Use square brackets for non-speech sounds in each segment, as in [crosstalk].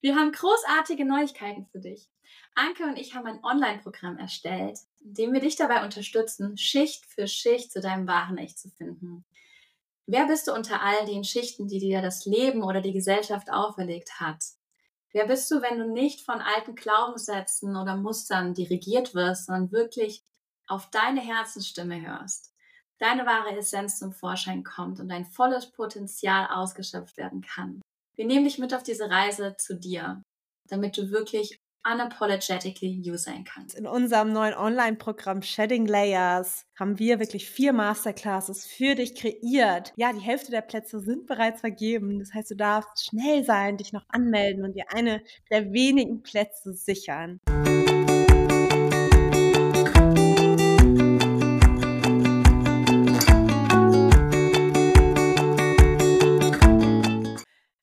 Wir haben großartige Neuigkeiten für dich. Anke und ich haben ein Online-Programm erstellt, in dem wir dich dabei unterstützen, Schicht für Schicht zu deinem wahren Ich zu finden. Wer bist du unter all den Schichten, die dir das Leben oder die Gesellschaft auferlegt hat? Wer bist du, wenn du nicht von alten Glaubenssätzen oder Mustern dirigiert wirst, sondern wirklich auf deine Herzensstimme hörst, deine wahre Essenz zum Vorschein kommt und dein volles Potenzial ausgeschöpft werden kann? Wir nehmen dich mit auf diese Reise zu dir, damit du wirklich unapologetically you sein kannst. In unserem neuen Online-Programm Shedding Layers haben wir wirklich vier Masterclasses für dich kreiert. Ja, die Hälfte der Plätze sind bereits vergeben. Das heißt, du darfst schnell sein, dich noch anmelden und dir eine der wenigen Plätze sichern.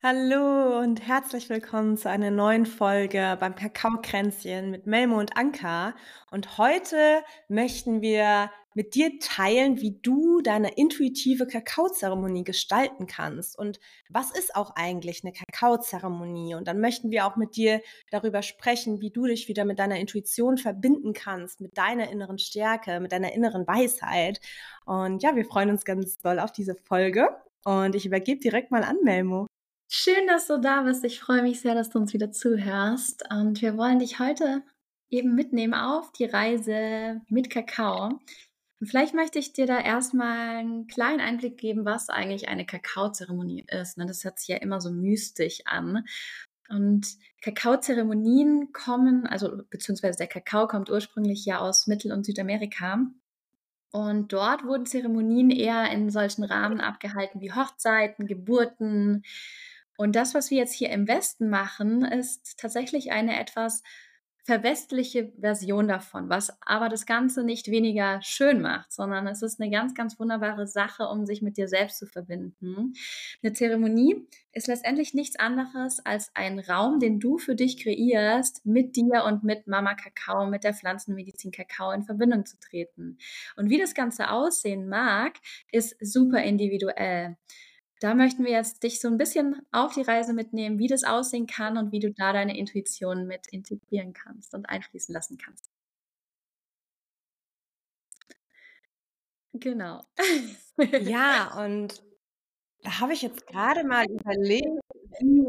Hallo und herzlich willkommen zu einer neuen Folge beim Kakaokränzchen mit Melmo und Anka. Und heute möchten wir mit dir teilen, wie du deine intuitive Kakaozeremonie gestalten kannst. Und was ist auch eigentlich eine Kakaozeremonie? Und dann möchten wir auch mit dir darüber sprechen, wie du dich wieder mit deiner Intuition verbinden kannst, mit deiner inneren Stärke, mit deiner inneren Weisheit. Und ja, wir freuen uns ganz doll auf diese Folge. Und ich übergebe direkt mal an Melmo. Schön, dass du da bist. Ich freue mich sehr, dass du uns wieder zuhörst. Und wir wollen dich heute eben mitnehmen auf die Reise mit Kakao. Und vielleicht möchte ich dir da erstmal einen kleinen Einblick geben, was eigentlich eine Kakaozeremonie ist. Ne? Das hört sich ja immer so mystisch an. Und Kakaozeremonien kommen, also beziehungsweise der Kakao kommt ursprünglich ja aus Mittel- und Südamerika. Und dort wurden Zeremonien eher in solchen Rahmen abgehalten wie Hochzeiten, Geburten, und das, was wir jetzt hier im Westen machen, ist tatsächlich eine etwas verwestliche Version davon, was aber das Ganze nicht weniger schön macht, sondern es ist eine ganz, ganz wunderbare Sache, um sich mit dir selbst zu verbinden. Eine Zeremonie ist letztendlich nichts anderes als ein Raum, den du für dich kreierst, mit dir und mit Mama Kakao, mit der Pflanzenmedizin Kakao in Verbindung zu treten. Und wie das Ganze aussehen mag, ist super individuell. Da möchten wir jetzt dich so ein bisschen auf die Reise mitnehmen, wie das aussehen kann und wie du da deine Intuition mit integrieren kannst und einfließen lassen kannst. Genau. Ja, [laughs] und da habe ich jetzt gerade mal überlegt, wie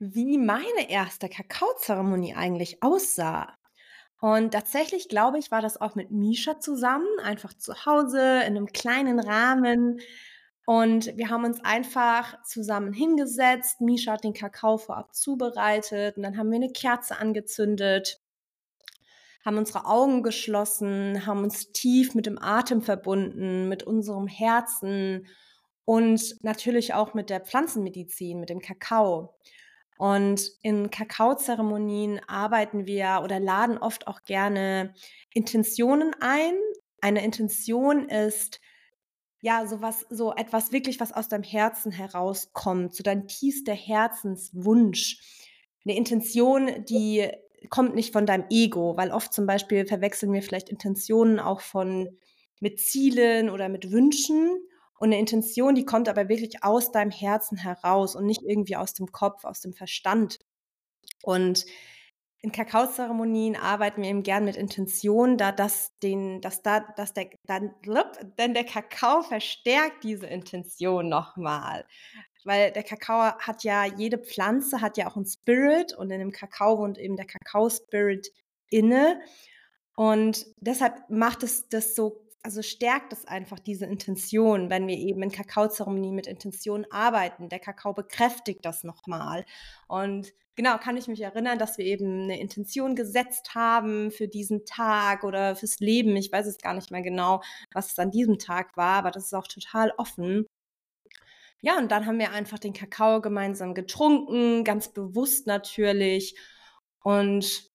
wie meine erste Kakaozeremonie eigentlich aussah. Und tatsächlich glaube ich, war das auch mit Misha zusammen, einfach zu Hause in einem kleinen Rahmen. Und wir haben uns einfach zusammen hingesetzt. Misha hat den Kakao vorab zubereitet und dann haben wir eine Kerze angezündet, haben unsere Augen geschlossen, haben uns tief mit dem Atem verbunden, mit unserem Herzen und natürlich auch mit der Pflanzenmedizin, mit dem Kakao. Und in Kakaozeremonien arbeiten wir oder laden oft auch gerne Intentionen ein. Eine Intention ist, ja, so was, so etwas wirklich, was aus deinem Herzen herauskommt, so dein tiefster Herzenswunsch. Eine Intention, die kommt nicht von deinem Ego, weil oft zum Beispiel verwechseln wir vielleicht Intentionen auch von mit Zielen oder mit Wünschen. Und eine Intention, die kommt aber wirklich aus deinem Herzen heraus und nicht irgendwie aus dem Kopf, aus dem Verstand. Und in Kakaozeremonien arbeiten wir eben gern mit Intention, da das den, dass da, dass der, dann, denn der Kakao verstärkt diese Intention nochmal. Weil der Kakao hat ja, jede Pflanze hat ja auch einen Spirit und in dem Kakao wohnt eben der Kakao-Spirit inne. Und deshalb macht es das so, also stärkt es einfach diese Intention, wenn wir eben in Kakaozeremonien mit Intention arbeiten. Der Kakao bekräftigt das nochmal. Und genau, kann ich mich erinnern, dass wir eben eine Intention gesetzt haben für diesen Tag oder fürs Leben. Ich weiß es gar nicht mehr genau, was es an diesem Tag war, aber das ist auch total offen. Ja, und dann haben wir einfach den Kakao gemeinsam getrunken, ganz bewusst natürlich. Und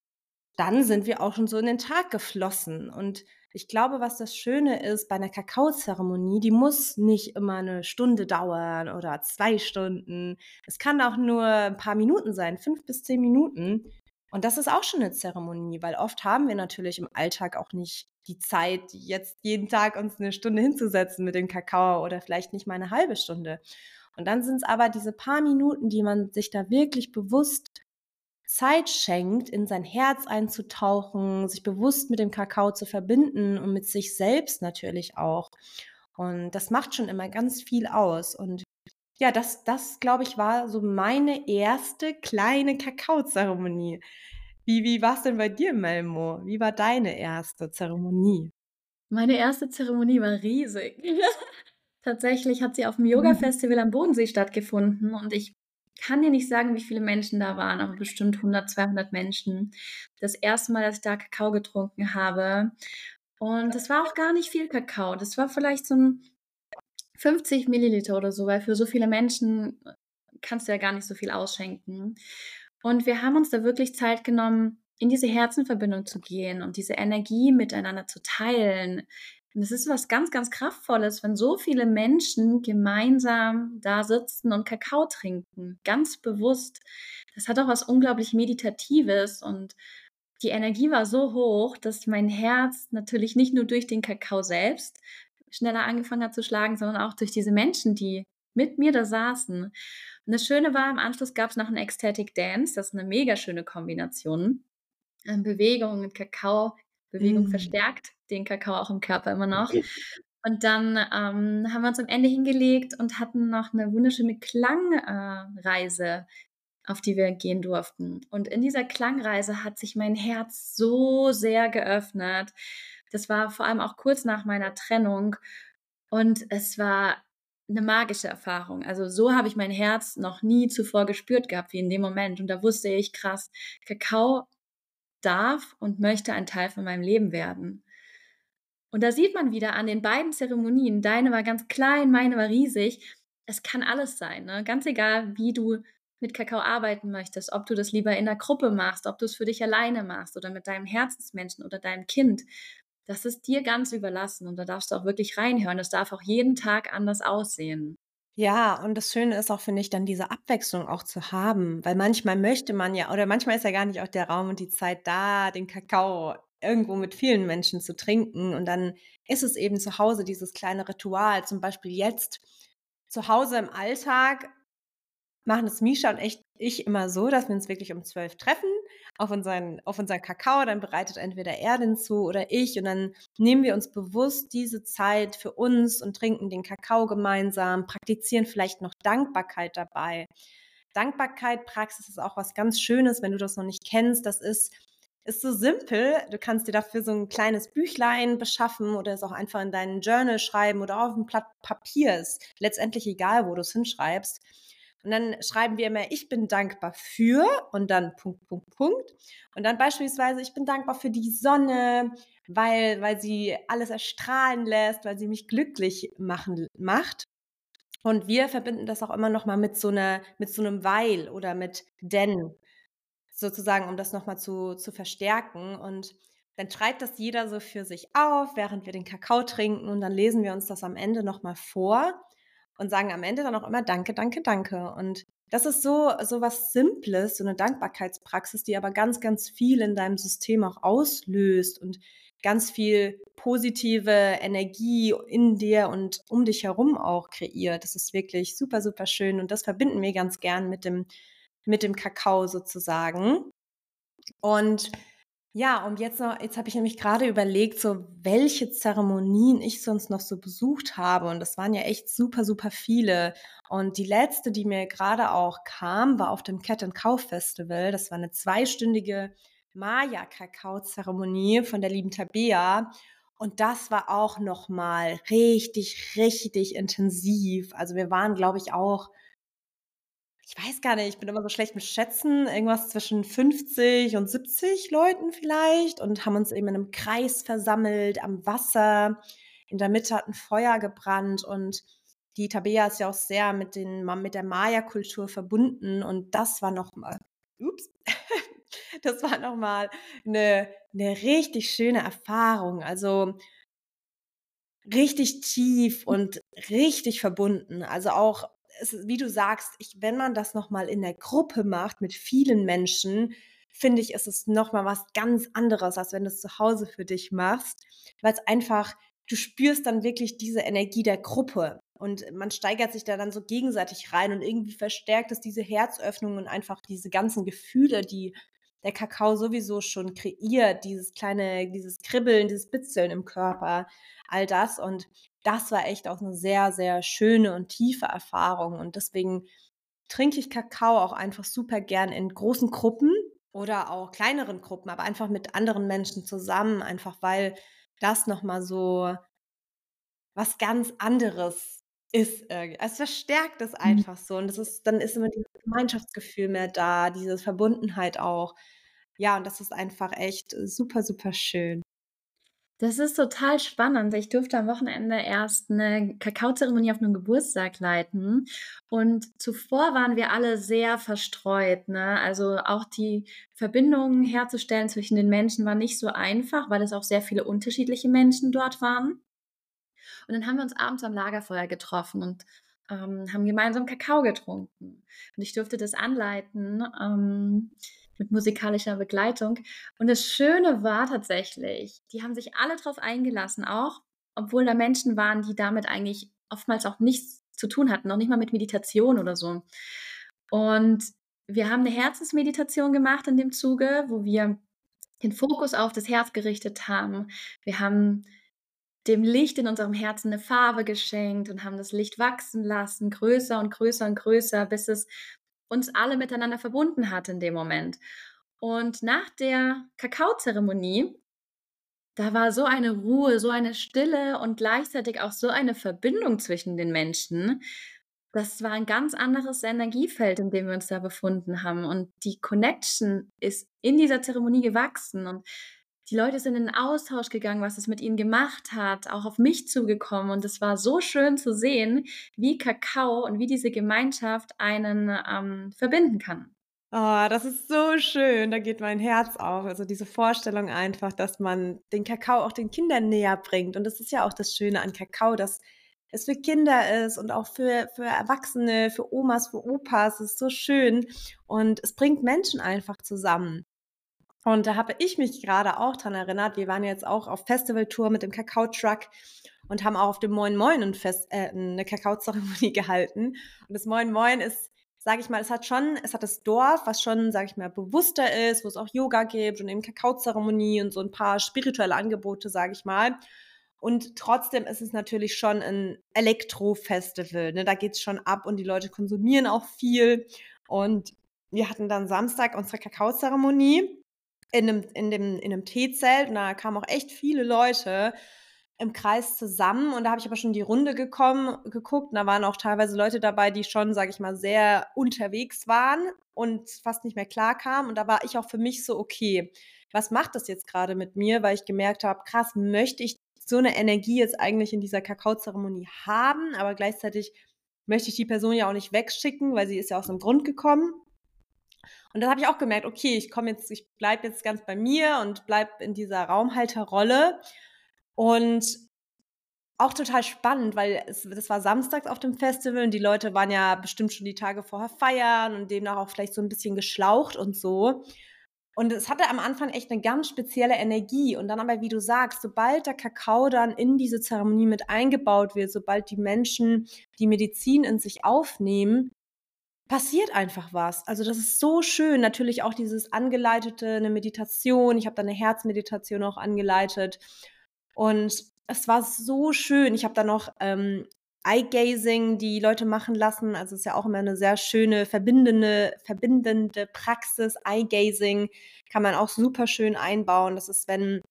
dann sind wir auch schon so in den Tag geflossen. Und ich glaube, was das Schöne ist bei einer Kakaozeremonie, die muss nicht immer eine Stunde dauern oder zwei Stunden. Es kann auch nur ein paar Minuten sein, fünf bis zehn Minuten. Und das ist auch schon eine Zeremonie, weil oft haben wir natürlich im Alltag auch nicht die Zeit, jetzt jeden Tag uns eine Stunde hinzusetzen mit dem Kakao oder vielleicht nicht mal eine halbe Stunde. Und dann sind es aber diese paar Minuten, die man sich da wirklich bewusst Zeit schenkt, in sein Herz einzutauchen, sich bewusst mit dem Kakao zu verbinden und mit sich selbst natürlich auch. Und das macht schon immer ganz viel aus. Und ja, das, das glaube ich, war so meine erste kleine Kakaozeremonie. Wie, wie war es denn bei dir, Melmo? Wie war deine erste Zeremonie? Meine erste Zeremonie war riesig. [laughs] Tatsächlich hat sie auf dem Mhm. Yoga-Festival am Bodensee stattgefunden und ich kann dir nicht sagen, wie viele Menschen da waren, aber bestimmt 100, 200 Menschen. Das erste Mal, dass ich da Kakao getrunken habe. Und es war auch gar nicht viel Kakao. Das war vielleicht so ein 50 Milliliter oder so, weil für so viele Menschen kannst du ja gar nicht so viel ausschenken. Und wir haben uns da wirklich Zeit genommen, in diese Herzenverbindung zu gehen und diese Energie miteinander zu teilen. Und es ist was ganz, ganz Kraftvolles, wenn so viele Menschen gemeinsam da sitzen und Kakao trinken, ganz bewusst. Das hat auch was unglaublich Meditatives und die Energie war so hoch, dass mein Herz natürlich nicht nur durch den Kakao selbst schneller angefangen hat zu schlagen, sondern auch durch diese Menschen, die mit mir da saßen. Und das Schöne war, im Anschluss gab es noch einen Ecstatic Dance. Das ist eine mega schöne Kombination. Ähm, Bewegung mit Kakao. Bewegung Mm. verstärkt den Kakao auch im Körper immer noch. Und dann ähm, haben wir uns am Ende hingelegt und hatten noch eine wunderschöne Klangreise, äh, auf die wir gehen durften. Und in dieser Klangreise hat sich mein Herz so sehr geöffnet. Das war vor allem auch kurz nach meiner Trennung. Und es war eine magische Erfahrung. Also so habe ich mein Herz noch nie zuvor gespürt gehabt wie in dem Moment. Und da wusste ich, krass, Kakao darf und möchte ein Teil von meinem Leben werden. Und da sieht man wieder an den beiden Zeremonien, deine war ganz klein, meine war riesig. Es kann alles sein, ne? ganz egal, wie du mit Kakao arbeiten möchtest, ob du das lieber in der Gruppe machst, ob du es für dich alleine machst oder mit deinem Herzensmenschen oder deinem Kind. Das ist dir ganz überlassen und da darfst du auch wirklich reinhören. Das darf auch jeden Tag anders aussehen. Ja, und das Schöne ist auch, finde ich, dann diese Abwechslung auch zu haben, weil manchmal möchte man ja, oder manchmal ist ja gar nicht auch der Raum und die Zeit da, den Kakao irgendwo mit vielen Menschen zu trinken. Und dann ist es eben zu Hause dieses kleine Ritual. Zum Beispiel jetzt zu Hause im Alltag machen es Misha und echt ich immer so, dass wir uns wirklich um zwölf treffen auf unseren, auf unseren Kakao. Dann bereitet entweder er den zu oder ich. Und dann nehmen wir uns bewusst diese Zeit für uns und trinken den Kakao gemeinsam, praktizieren vielleicht noch Dankbarkeit dabei. Dankbarkeit, Praxis ist auch was ganz Schönes, wenn du das noch nicht kennst. Das ist ist so simpel. Du kannst dir dafür so ein kleines Büchlein beschaffen oder es auch einfach in deinen Journal schreiben oder auf ein Blatt Papier. Ist letztendlich egal, wo du es hinschreibst. Und dann schreiben wir immer, ich bin dankbar für und dann Punkt, Punkt, Punkt. Und dann beispielsweise, ich bin dankbar für die Sonne, weil, weil sie alles erstrahlen lässt, weil sie mich glücklich machen, macht. Und wir verbinden das auch immer noch mal mit so mit so einem Weil oder mit denn sozusagen, um das nochmal zu, zu verstärken. Und dann schreibt das jeder so für sich auf, während wir den Kakao trinken und dann lesen wir uns das am Ende nochmal vor und sagen am Ende dann auch immer Danke, danke, danke. Und das ist so, so was Simples, so eine Dankbarkeitspraxis, die aber ganz, ganz viel in deinem System auch auslöst und ganz viel positive Energie in dir und um dich herum auch kreiert. Das ist wirklich super, super schön und das verbinden wir ganz gern mit dem mit dem Kakao sozusagen. Und ja, und jetzt noch, jetzt habe ich nämlich gerade überlegt, so welche Zeremonien ich sonst noch so besucht habe. Und das waren ja echt super, super viele. Und die letzte, die mir gerade auch kam, war auf dem Cat and Cow Festival. Das war eine zweistündige Maya-Kakao-Zeremonie von der lieben Tabea. Und das war auch nochmal richtig, richtig intensiv. Also wir waren, glaube ich, auch ich weiß gar nicht, ich bin immer so schlecht mit Schätzen, irgendwas zwischen 50 und 70 Leuten vielleicht und haben uns eben in einem Kreis versammelt am Wasser. In der Mitte hat ein Feuer gebrannt und die Tabea ist ja auch sehr mit, den, mit der Maya-Kultur verbunden und das war nochmal, ups, [laughs] das war nochmal eine, eine richtig schöne Erfahrung. Also richtig tief und richtig verbunden. Also auch es, wie du sagst, ich, wenn man das nochmal in der Gruppe macht mit vielen Menschen, finde ich, ist es nochmal was ganz anderes, als wenn du es zu Hause für dich machst, weil es einfach, du spürst dann wirklich diese Energie der Gruppe. und man steigert sich da dann so gegenseitig rein und irgendwie verstärkt es diese Herzöffnung und einfach diese ganzen Gefühle, die der Kakao sowieso schon kreiert, dieses kleine, dieses Kribbeln, dieses Bitzeln im Körper, all das. Und das war echt auch eine sehr, sehr schöne und tiefe Erfahrung. Und deswegen trinke ich Kakao auch einfach super gern in großen Gruppen oder auch kleineren Gruppen, aber einfach mit anderen Menschen zusammen, einfach weil das nochmal so was ganz anderes ist. Es verstärkt es mhm. einfach so und das ist, dann ist immer dieses Gemeinschaftsgefühl mehr da, diese Verbundenheit auch. Ja, und das ist einfach echt super, super schön. Das ist total spannend. Ich durfte am Wochenende erst eine Kakaozeremonie auf einem Geburtstag leiten und zuvor waren wir alle sehr verstreut, ne? Also, auch die Verbindungen herzustellen zwischen den Menschen war nicht so einfach, weil es auch sehr viele unterschiedliche Menschen dort waren. Und dann haben wir uns abends am Lagerfeuer getroffen und, ähm, haben gemeinsam Kakao getrunken. Und ich durfte das anleiten, ähm mit musikalischer Begleitung. Und das Schöne war tatsächlich, die haben sich alle drauf eingelassen, auch obwohl da Menschen waren, die damit eigentlich oftmals auch nichts zu tun hatten, noch nicht mal mit Meditation oder so. Und wir haben eine Herzensmeditation gemacht in dem Zuge, wo wir den Fokus auf das Herz gerichtet haben. Wir haben dem Licht in unserem Herzen eine Farbe geschenkt und haben das Licht wachsen lassen, größer und größer und größer, bis es uns alle miteinander verbunden hat in dem Moment. Und nach der Kakaozeremonie, da war so eine Ruhe, so eine Stille und gleichzeitig auch so eine Verbindung zwischen den Menschen. Das war ein ganz anderes Energiefeld, in dem wir uns da befunden haben. Und die Connection ist in dieser Zeremonie gewachsen. Und die Leute sind in den Austausch gegangen, was es mit ihnen gemacht hat, auch auf mich zugekommen. Und es war so schön zu sehen, wie Kakao und wie diese Gemeinschaft einen ähm, verbinden kann. Oh, das ist so schön. Da geht mein Herz auf. Also diese Vorstellung einfach, dass man den Kakao auch den Kindern näher bringt. Und das ist ja auch das Schöne an Kakao, dass es für Kinder ist und auch für, für Erwachsene, für Omas, für Opas. Es ist so schön. Und es bringt Menschen einfach zusammen. Und da habe ich mich gerade auch dran erinnert. Wir waren jetzt auch auf Festivaltour mit dem Kakao-Truck und haben auch auf dem Moin Moin ein Fest, äh, eine Kakaozeremonie [laughs] gehalten. Und das Moin Moin ist, sage ich mal, es hat schon, es hat das Dorf, was schon, sage ich mal, bewusster ist, wo es auch Yoga gibt und eben Kakaozeremonie und so ein paar spirituelle Angebote, sage ich mal. Und trotzdem ist es natürlich schon ein Elektro-Festival. Ne? Da geht es schon ab und die Leute konsumieren auch viel. Und wir hatten dann Samstag unsere Kakaozeremonie in einem, in dem, in einem Teezelt und da kamen auch echt viele Leute im Kreis zusammen und da habe ich aber schon die Runde gekommen, geguckt und da waren auch teilweise Leute dabei, die schon, sage ich mal, sehr unterwegs waren und fast nicht mehr klar kamen und da war ich auch für mich so, okay, was macht das jetzt gerade mit mir, weil ich gemerkt habe, krass, möchte ich so eine Energie jetzt eigentlich in dieser Kakaozeremonie haben, aber gleichzeitig möchte ich die Person ja auch nicht wegschicken, weil sie ist ja aus einem Grund gekommen. Und da habe ich auch gemerkt, okay, ich komme jetzt, ich bleibe jetzt ganz bei mir und bleibe in dieser Raumhalterrolle. Und auch total spannend, weil es, das war samstags auf dem Festival und die Leute waren ja bestimmt schon die Tage vorher feiern und demnach auch vielleicht so ein bisschen geschlaucht und so. Und es hatte am Anfang echt eine ganz spezielle Energie. Und dann aber, wie du sagst, sobald der Kakao dann in diese Zeremonie mit eingebaut wird, sobald die Menschen die Medizin in sich aufnehmen, passiert einfach was. Also das ist so schön. Natürlich auch dieses angeleitete, eine Meditation. Ich habe da eine Herzmeditation auch angeleitet. Und es war so schön. Ich habe da noch ähm, Eye-Gazing die Leute machen lassen. Also es ist ja auch immer eine sehr schöne, verbindende, verbindende Praxis. Eye-Gazing kann man auch super schön einbauen. Das ist, wenn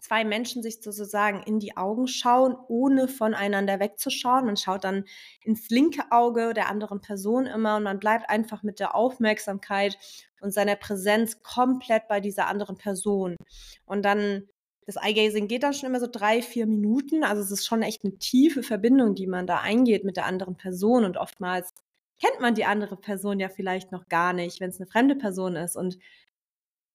zwei Menschen sich sozusagen in die Augen schauen, ohne voneinander wegzuschauen. Man schaut dann ins linke Auge der anderen Person immer und man bleibt einfach mit der Aufmerksamkeit und seiner Präsenz komplett bei dieser anderen Person. Und dann das Eye-Gazing geht dann schon immer so drei, vier Minuten. Also es ist schon echt eine tiefe Verbindung, die man da eingeht mit der anderen Person. Und oftmals kennt man die andere Person ja vielleicht noch gar nicht, wenn es eine fremde Person ist. Und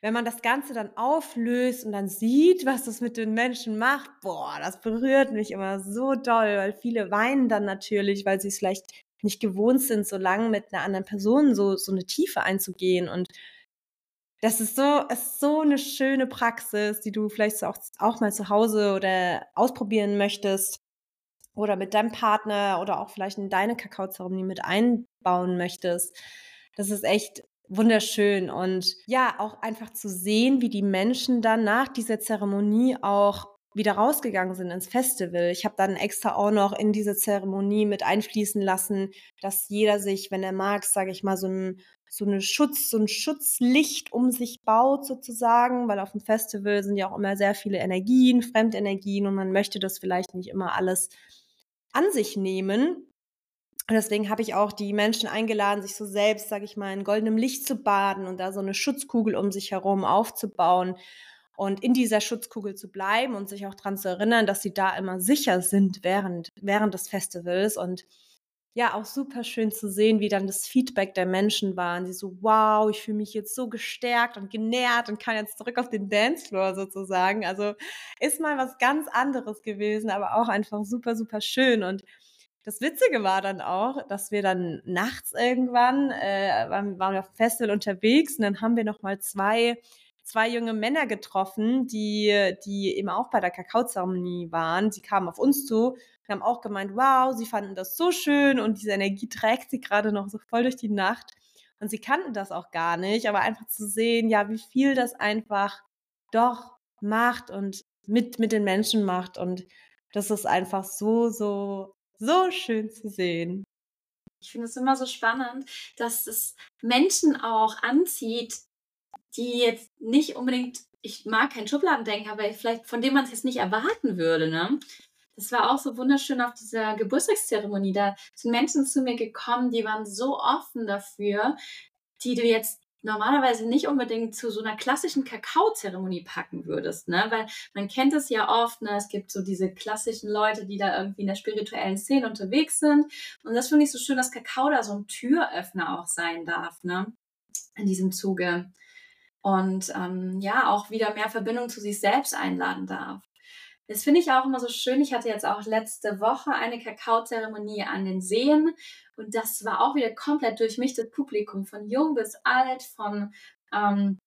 wenn man das Ganze dann auflöst und dann sieht, was das mit den Menschen macht, boah, das berührt mich immer so doll, weil viele weinen dann natürlich, weil sie es vielleicht nicht gewohnt sind, so lange mit einer anderen Person so, so eine Tiefe einzugehen. Und das ist so, ist so eine schöne Praxis, die du vielleicht auch, auch mal zu Hause oder ausprobieren möchtest. oder mit deinem Partner oder auch vielleicht in deine Kakaozeremonie mit einbauen möchtest. Das ist echt wunderschön und ja, auch einfach zu sehen, wie die Menschen dann nach dieser Zeremonie auch wieder rausgegangen sind ins Festival. Ich habe dann extra auch noch in diese Zeremonie mit einfließen lassen, dass jeder sich, wenn er mag, sage ich mal, so ein so eine Schutz, so ein Schutzlicht um sich baut sozusagen, weil auf dem Festival sind ja auch immer sehr viele Energien, Fremdenergien und man möchte das vielleicht nicht immer alles an sich nehmen. Und deswegen habe ich auch die Menschen eingeladen, sich so selbst, sage ich mal, in goldenem Licht zu baden und da so eine Schutzkugel um sich herum aufzubauen und in dieser Schutzkugel zu bleiben und sich auch daran zu erinnern, dass sie da immer sicher sind während, während des Festivals und ja, auch super schön zu sehen, wie dann das Feedback der Menschen war. Und die so, wow, ich fühle mich jetzt so gestärkt und genährt und kann jetzt zurück auf den Dancefloor sozusagen. Also ist mal was ganz anderes gewesen, aber auch einfach super, super schön. Und das Witzige war dann auch, dass wir dann nachts irgendwann, äh, waren, waren wir auf dem Festival unterwegs und dann haben wir nochmal zwei zwei junge Männer getroffen, die, die eben auch bei der Kakaozeremonie waren. Sie kamen auf uns zu und haben auch gemeint, wow, sie fanden das so schön und diese Energie trägt sie gerade noch so voll durch die Nacht. Und sie kannten das auch gar nicht, aber einfach zu sehen, ja, wie viel das einfach doch macht und mit, mit den Menschen macht. Und das ist einfach so, so, so schön zu sehen. Ich finde es immer so spannend, dass es Menschen auch anzieht, die jetzt nicht unbedingt, ich mag kein Schubladendenken, aber vielleicht von dem man es jetzt nicht erwarten würde, ne? Das war auch so wunderschön auf dieser Geburtstagszeremonie. Da sind Menschen zu mir gekommen, die waren so offen dafür, die du jetzt normalerweise nicht unbedingt zu so einer klassischen Kakaozeremonie packen würdest, ne? Weil man kennt es ja oft, ne? Es gibt so diese klassischen Leute, die da irgendwie in der spirituellen Szene unterwegs sind. Und das finde ich so schön, dass Kakao da so ein Türöffner auch sein darf, ne? In diesem Zuge und ähm, ja, auch wieder mehr Verbindung zu sich selbst einladen darf. Das finde ich auch immer so schön. Ich hatte jetzt auch letzte Woche eine Kakaozeremonie an den Seen und das war auch wieder komplett durchmischtes Publikum, von jung bis alt, von, ähm,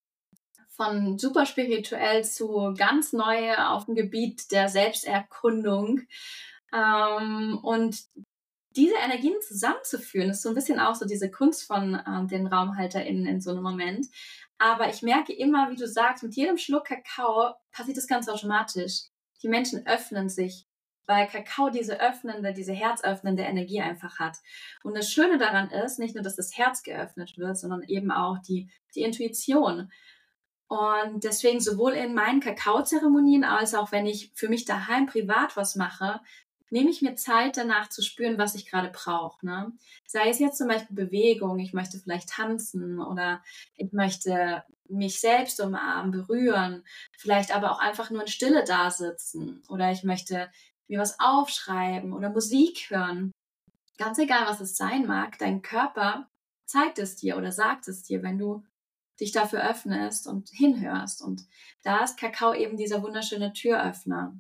von super spirituell zu ganz neu auf dem Gebiet der Selbsterkundung. Ähm, und diese Energien zusammenzuführen, ist so ein bisschen auch so diese Kunst von ähm, den RaumhalterInnen in so einem Moment. Aber ich merke immer, wie du sagst, mit jedem Schluck Kakao passiert das ganz automatisch. Die Menschen öffnen sich, weil Kakao diese öffnende, diese herzöffnende Energie einfach hat. Und das Schöne daran ist, nicht nur, dass das Herz geöffnet wird, sondern eben auch die, die Intuition. Und deswegen sowohl in meinen Kakaozeremonien als auch wenn ich für mich daheim privat was mache, nehme ich mir Zeit danach zu spüren, was ich gerade brauche. Ne? Sei es jetzt zum Beispiel Bewegung, ich möchte vielleicht tanzen oder ich möchte mich selbst umarmen, berühren, vielleicht aber auch einfach nur in Stille da sitzen oder ich möchte mir was aufschreiben oder Musik hören. Ganz egal, was es sein mag, dein Körper zeigt es dir oder sagt es dir, wenn du dich dafür öffnest und hinhörst. Und da ist Kakao eben dieser wunderschöne Türöffner.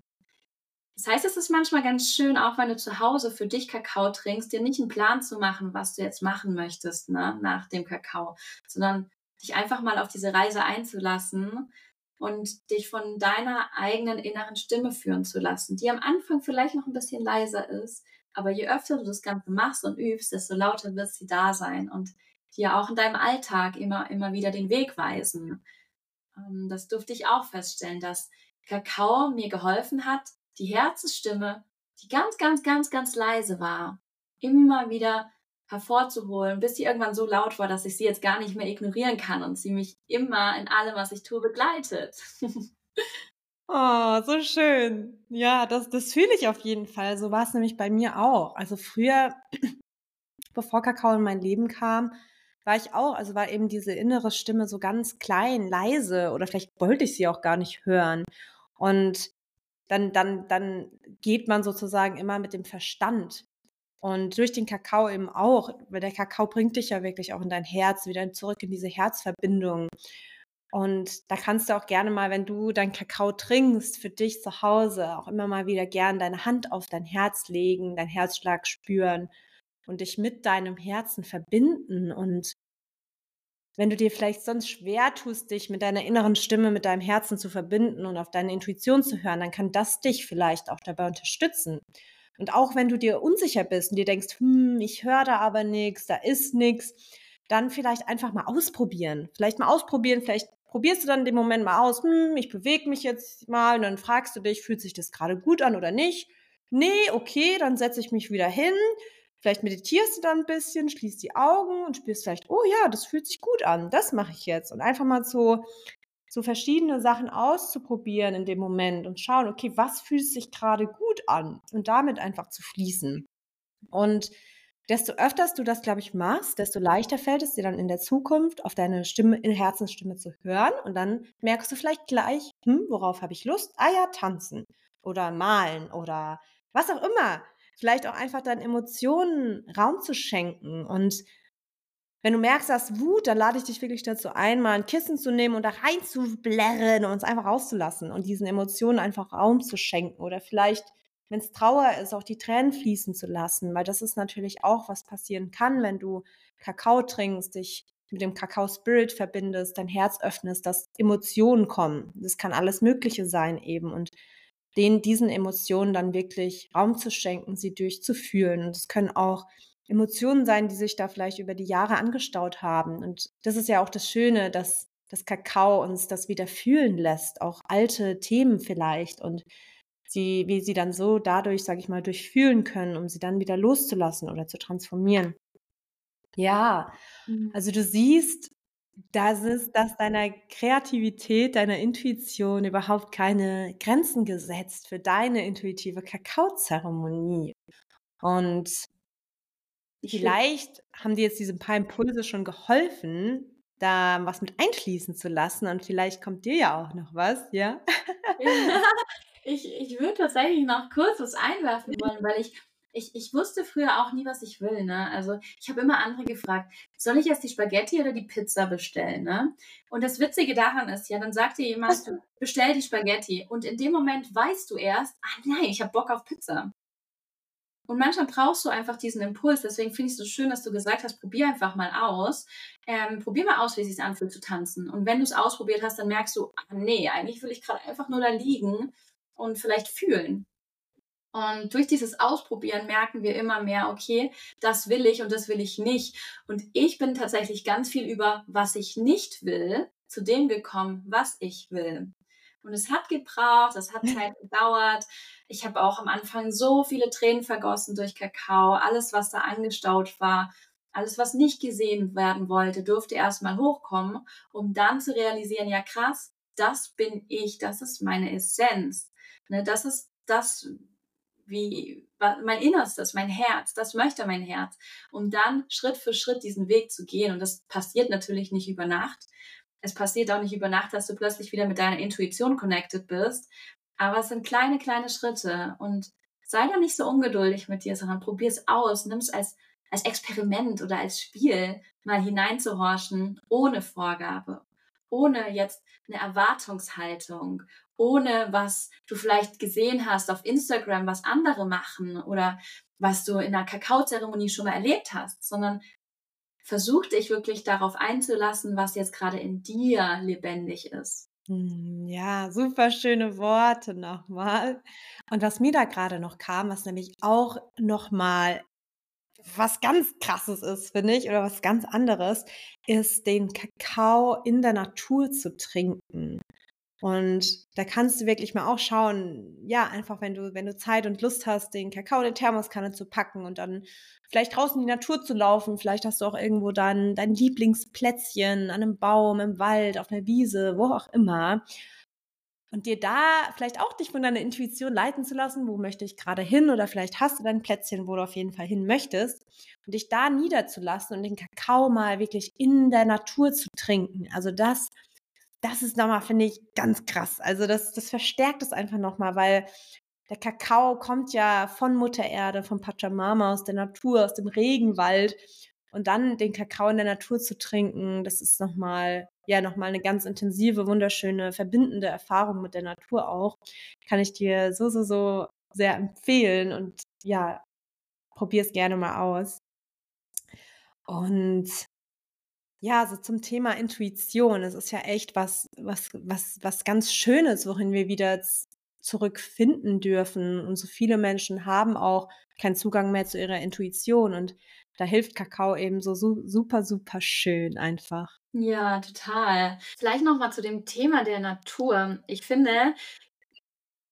Das heißt, es ist manchmal ganz schön, auch wenn du zu Hause für dich Kakao trinkst, dir nicht einen Plan zu machen, was du jetzt machen möchtest ne, nach dem Kakao, sondern dich einfach mal auf diese Reise einzulassen und dich von deiner eigenen inneren Stimme führen zu lassen, die am Anfang vielleicht noch ein bisschen leiser ist, aber je öfter du das Ganze machst und übst, desto lauter wird sie da sein und dir auch in deinem Alltag immer, immer wieder den Weg weisen. Ähm, das durfte ich auch feststellen, dass Kakao mir geholfen hat, die Herzensstimme, die ganz, ganz, ganz, ganz leise war, immer wieder hervorzuholen, bis sie irgendwann so laut war, dass ich sie jetzt gar nicht mehr ignorieren kann und sie mich immer in allem, was ich tue, begleitet. [laughs] oh, so schön. Ja, das, das fühle ich auf jeden Fall. So war es nämlich bei mir auch. Also früher, [clears throat] bevor Kakao in mein Leben kam, war ich auch, also war eben diese innere Stimme so ganz klein, leise oder vielleicht wollte ich sie auch gar nicht hören. Und dann, dann, dann geht man sozusagen immer mit dem Verstand. Und durch den Kakao eben auch, weil der Kakao bringt dich ja wirklich auch in dein Herz, wieder zurück in diese Herzverbindung. Und da kannst du auch gerne mal, wenn du deinen Kakao trinkst, für dich zu Hause, auch immer mal wieder gern deine Hand auf dein Herz legen, dein Herzschlag spüren und dich mit deinem Herzen verbinden und wenn du dir vielleicht sonst schwer tust, dich mit deiner inneren Stimme, mit deinem Herzen zu verbinden und auf deine Intuition zu hören, dann kann das dich vielleicht auch dabei unterstützen. Und auch wenn du dir unsicher bist und dir denkst, hm, ich höre da aber nichts, da ist nichts, dann vielleicht einfach mal ausprobieren. Vielleicht mal ausprobieren, vielleicht probierst du dann den Moment mal aus, hm, ich bewege mich jetzt mal und dann fragst du dich, fühlt sich das gerade gut an oder nicht? Nee, okay, dann setze ich mich wieder hin. Vielleicht meditierst du dann ein bisschen, schließt die Augen und spürst vielleicht, oh ja, das fühlt sich gut an, das mache ich jetzt. Und einfach mal so, so verschiedene Sachen auszuprobieren in dem Moment und schauen, okay, was fühlt sich gerade gut an? Und damit einfach zu fließen. Und desto öfters du das, glaube ich, machst, desto leichter fällt es dir dann in der Zukunft, auf deine Stimme, in Herzensstimme zu hören. Und dann merkst du vielleicht gleich, hm, worauf habe ich Lust? Ah ja, tanzen oder malen oder was auch immer. Vielleicht auch einfach deinen Emotionen Raum zu schenken. Und wenn du merkst, dass Wut, dann lade ich dich wirklich dazu ein, mal ein Kissen zu nehmen und da reinzublärren und es einfach rauszulassen und diesen Emotionen einfach Raum zu schenken. Oder vielleicht wenn es Trauer ist, auch die Tränen fließen zu lassen, weil das ist natürlich auch, was passieren kann, wenn du Kakao trinkst, dich mit dem Kakao-Spirit verbindest, dein Herz öffnest, dass Emotionen kommen. Das kann alles Mögliche sein eben und den, diesen Emotionen dann wirklich Raum zu schenken, sie durchzufühlen. Und es können auch Emotionen sein, die sich da vielleicht über die Jahre angestaut haben. Und das ist ja auch das Schöne, dass das Kakao uns das wieder fühlen lässt, auch alte Themen vielleicht. Und sie, wie sie dann so dadurch, sage ich mal, durchfühlen können, um sie dann wieder loszulassen oder zu transformieren. Ja, mhm. also du siehst, dass es, dass deiner Kreativität, deiner Intuition überhaupt keine Grenzen gesetzt für deine intuitive Kakaozeremonie. Und vielleicht haben dir jetzt diese paar Impulse schon geholfen, da was mit einfließen zu lassen und vielleicht kommt dir ja auch noch was, ja? [laughs] Ich, ich würde tatsächlich noch kurz was einwerfen wollen, weil ich, ich, ich wusste früher auch nie, was ich will. Ne? Also ich habe immer andere gefragt, soll ich jetzt die Spaghetti oder die Pizza bestellen? Ne? Und das Witzige daran ist, ja, dann sagt dir jemand, bestell die Spaghetti. Und in dem Moment weißt du erst, ah nein, ich habe Bock auf Pizza. Und manchmal brauchst du einfach diesen Impuls. Deswegen finde ich es so schön, dass du gesagt hast, probier einfach mal aus. Ähm, probier mal aus, wie es sich anfühlt zu tanzen. Und wenn du es ausprobiert hast, dann merkst du, ah nee, eigentlich will ich gerade einfach nur da liegen und vielleicht fühlen. Und durch dieses Ausprobieren merken wir immer mehr, okay, das will ich und das will ich nicht. Und ich bin tatsächlich ganz viel über, was ich nicht will, zu dem gekommen, was ich will. Und es hat gebraucht, es hat Zeit [laughs] gedauert. Ich habe auch am Anfang so viele Tränen vergossen durch Kakao. Alles, was da angestaut war, alles, was nicht gesehen werden wollte, durfte erstmal hochkommen, um dann zu realisieren, ja krass, das bin ich, das ist meine Essenz. Ne, das ist das, wie mein Innerstes, mein Herz, das möchte mein Herz, um dann Schritt für Schritt diesen Weg zu gehen. Und das passiert natürlich nicht über Nacht. Es passiert auch nicht über Nacht, dass du plötzlich wieder mit deiner Intuition connected bist. Aber es sind kleine, kleine Schritte. Und sei da nicht so ungeduldig mit dir, sondern probier es aus. Nimm es als, als Experiment oder als Spiel mal hineinzuhorchen, ohne Vorgabe, ohne jetzt eine Erwartungshaltung, ohne was du vielleicht gesehen hast auf Instagram, was andere machen oder was du in einer Kakaozeremonie schon mal erlebt hast, sondern versuch dich wirklich darauf einzulassen, was jetzt gerade in dir lebendig ist. Hm, ja, super schöne Worte nochmal. Und was mir da gerade noch kam, was nämlich auch nochmal was ganz krasses ist, finde ich, oder was ganz anderes, ist den Kakao in der Natur zu trinken. Und da kannst du wirklich mal auch schauen, ja, einfach wenn du, wenn du Zeit und Lust hast, den Kakao in die Thermoskanne zu packen und dann vielleicht draußen in die Natur zu laufen. Vielleicht hast du auch irgendwo dann dein Lieblingsplätzchen an einem Baum, im Wald, auf einer Wiese, wo auch immer. Und dir da vielleicht auch dich von deiner Intuition leiten zu lassen, wo möchte ich gerade hin oder vielleicht hast du dein Plätzchen, wo du auf jeden Fall hin möchtest und dich da niederzulassen und den Kakao mal wirklich in der Natur zu trinken. Also das das ist nochmal, finde ich, ganz krass. Also das, das verstärkt es einfach nochmal, weil der Kakao kommt ja von Mutter Erde, von Pachamama, aus der Natur, aus dem Regenwald. Und dann den Kakao in der Natur zu trinken, das ist nochmal, ja, nochmal eine ganz intensive, wunderschöne, verbindende Erfahrung mit der Natur auch. Kann ich dir so, so, so sehr empfehlen und ja, probier es gerne mal aus. Und ja, so zum Thema Intuition. Es ist ja echt was, was, was, was ganz Schönes, worin wir wieder zurückfinden dürfen. Und so viele Menschen haben auch keinen Zugang mehr zu ihrer Intuition. Und da hilft Kakao eben so, so super, super schön einfach. Ja, total. Vielleicht noch mal zu dem Thema der Natur. Ich finde,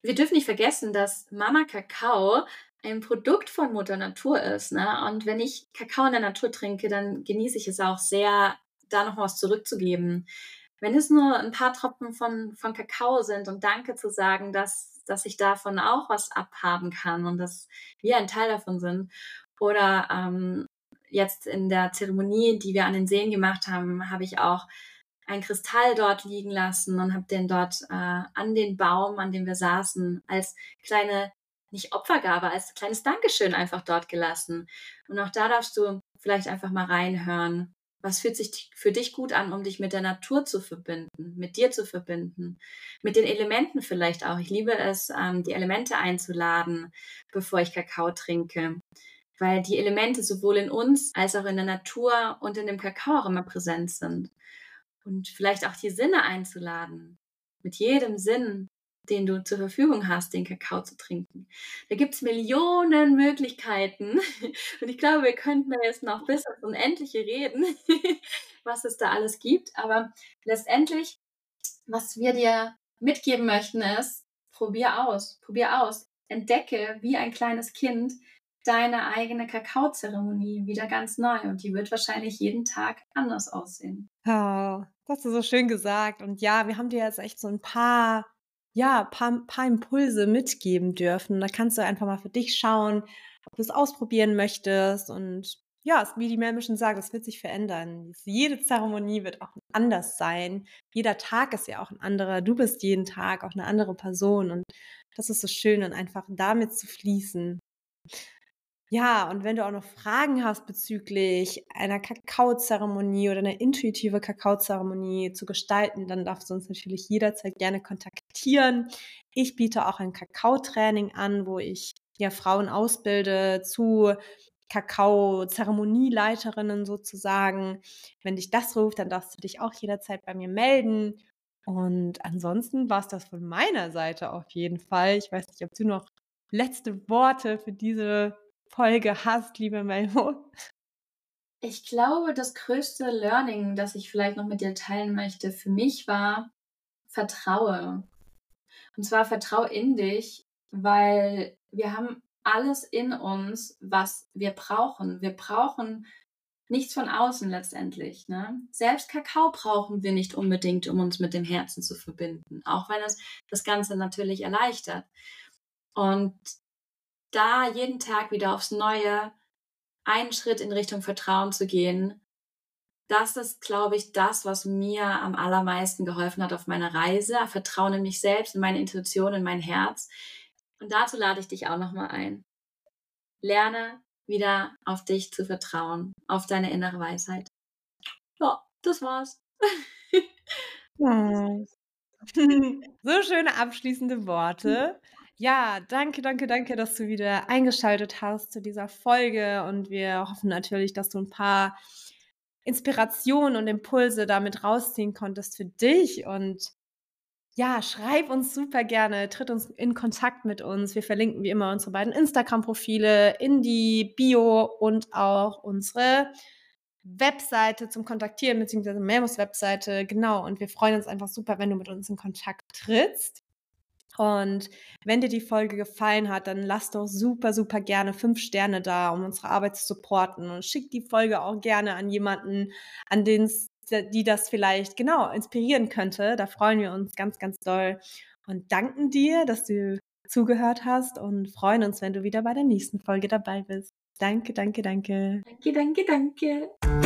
wir dürfen nicht vergessen, dass Mama Kakao ein Produkt von Mutter Natur ist. Ne? Und wenn ich Kakao in der Natur trinke, dann genieße ich es auch sehr, da noch was zurückzugeben. Wenn es nur ein paar Tropfen von, von Kakao sind und Danke zu sagen, dass, dass ich davon auch was abhaben kann und dass wir ein Teil davon sind. Oder ähm, jetzt in der Zeremonie, die wir an den Seen gemacht haben, habe ich auch einen Kristall dort liegen lassen und habe den dort äh, an den Baum, an dem wir saßen, als kleine, nicht Opfergabe, als kleines Dankeschön einfach dort gelassen. Und auch da darfst du vielleicht einfach mal reinhören. Was fühlt sich für dich gut an, um dich mit der Natur zu verbinden, mit dir zu verbinden, mit den Elementen vielleicht auch. Ich liebe es, ähm, die Elemente einzuladen, bevor ich Kakao trinke weil die Elemente sowohl in uns als auch in der Natur und in dem Kakao auch immer präsent sind. Und vielleicht auch die Sinne einzuladen, mit jedem Sinn, den du zur Verfügung hast, den Kakao zu trinken. Da gibt es Millionen Möglichkeiten. [laughs] Und ich glaube, wir könnten da jetzt noch bis ins Unendliche reden, [laughs] was es da alles gibt. Aber letztendlich, was wir dir mitgeben möchten, ist, probier aus, probier aus. Entdecke wie ein kleines Kind, deine eigene Kakaozeremonie wieder ganz neu und die wird wahrscheinlich jeden Tag anders aussehen. Oh, das hast du so schön gesagt. Und ja, wir haben dir jetzt echt so ein paar, ja, paar, paar Impulse mitgeben dürfen. Da kannst du einfach mal für dich schauen, ob du es ausprobieren möchtest. Und ja, wie die Melme schon sagt, es wird sich verändern. Jede Zeremonie wird auch anders sein. Jeder Tag ist ja auch ein anderer. Du bist jeden Tag auch eine andere Person. Und das ist so schön und einfach damit zu fließen. Ja, und wenn du auch noch Fragen hast bezüglich einer Kakaozeremonie oder einer intuitive Kakaozeremonie zu gestalten, dann darfst du uns natürlich jederzeit gerne kontaktieren. Ich biete auch ein Kakaotraining an, wo ich ja Frauen ausbilde zu Kakao-Zeremonieleiterinnen sozusagen. Wenn dich das ruft, dann darfst du dich auch jederzeit bei mir melden. Und ansonsten war es das von meiner Seite auf jeden Fall. Ich weiß nicht, ob du noch letzte Worte für diese Folge hast, liebe Melmo? Ich glaube, das größte Learning, das ich vielleicht noch mit dir teilen möchte, für mich war, vertraue. Und zwar vertraue in dich, weil wir haben alles in uns, was wir brauchen. Wir brauchen nichts von außen letztendlich. Ne? Selbst Kakao brauchen wir nicht unbedingt, um uns mit dem Herzen zu verbinden, auch wenn es das Ganze natürlich erleichtert. Und da jeden Tag wieder aufs Neue einen Schritt in Richtung Vertrauen zu gehen, das ist, glaube ich, das, was mir am allermeisten geholfen hat auf meiner Reise. Vertrauen in mich selbst, in meine Intuition, in mein Herz. Und dazu lade ich dich auch nochmal ein. Lerne wieder auf dich zu vertrauen, auf deine innere Weisheit. Ja, das war's. [laughs] so schöne abschließende Worte. Ja, danke, danke, danke, dass du wieder eingeschaltet hast zu dieser Folge und wir hoffen natürlich, dass du ein paar Inspirationen und Impulse damit rausziehen konntest für dich und ja, schreib uns super gerne, tritt uns in Kontakt mit uns. Wir verlinken wie immer unsere beiden Instagram-Profile in die Bio und auch unsere Webseite zum Kontaktieren, beziehungsweise Memos Webseite. Genau. Und wir freuen uns einfach super, wenn du mit uns in Kontakt trittst. Und wenn dir die Folge gefallen hat, dann lass doch super, super gerne fünf Sterne da, um unsere Arbeit zu supporten. Und schick die Folge auch gerne an jemanden, an den die das vielleicht genau inspirieren könnte. Da freuen wir uns ganz, ganz doll und danken dir, dass du zugehört hast und freuen uns, wenn du wieder bei der nächsten Folge dabei bist. Danke, danke, danke. Danke, danke, danke.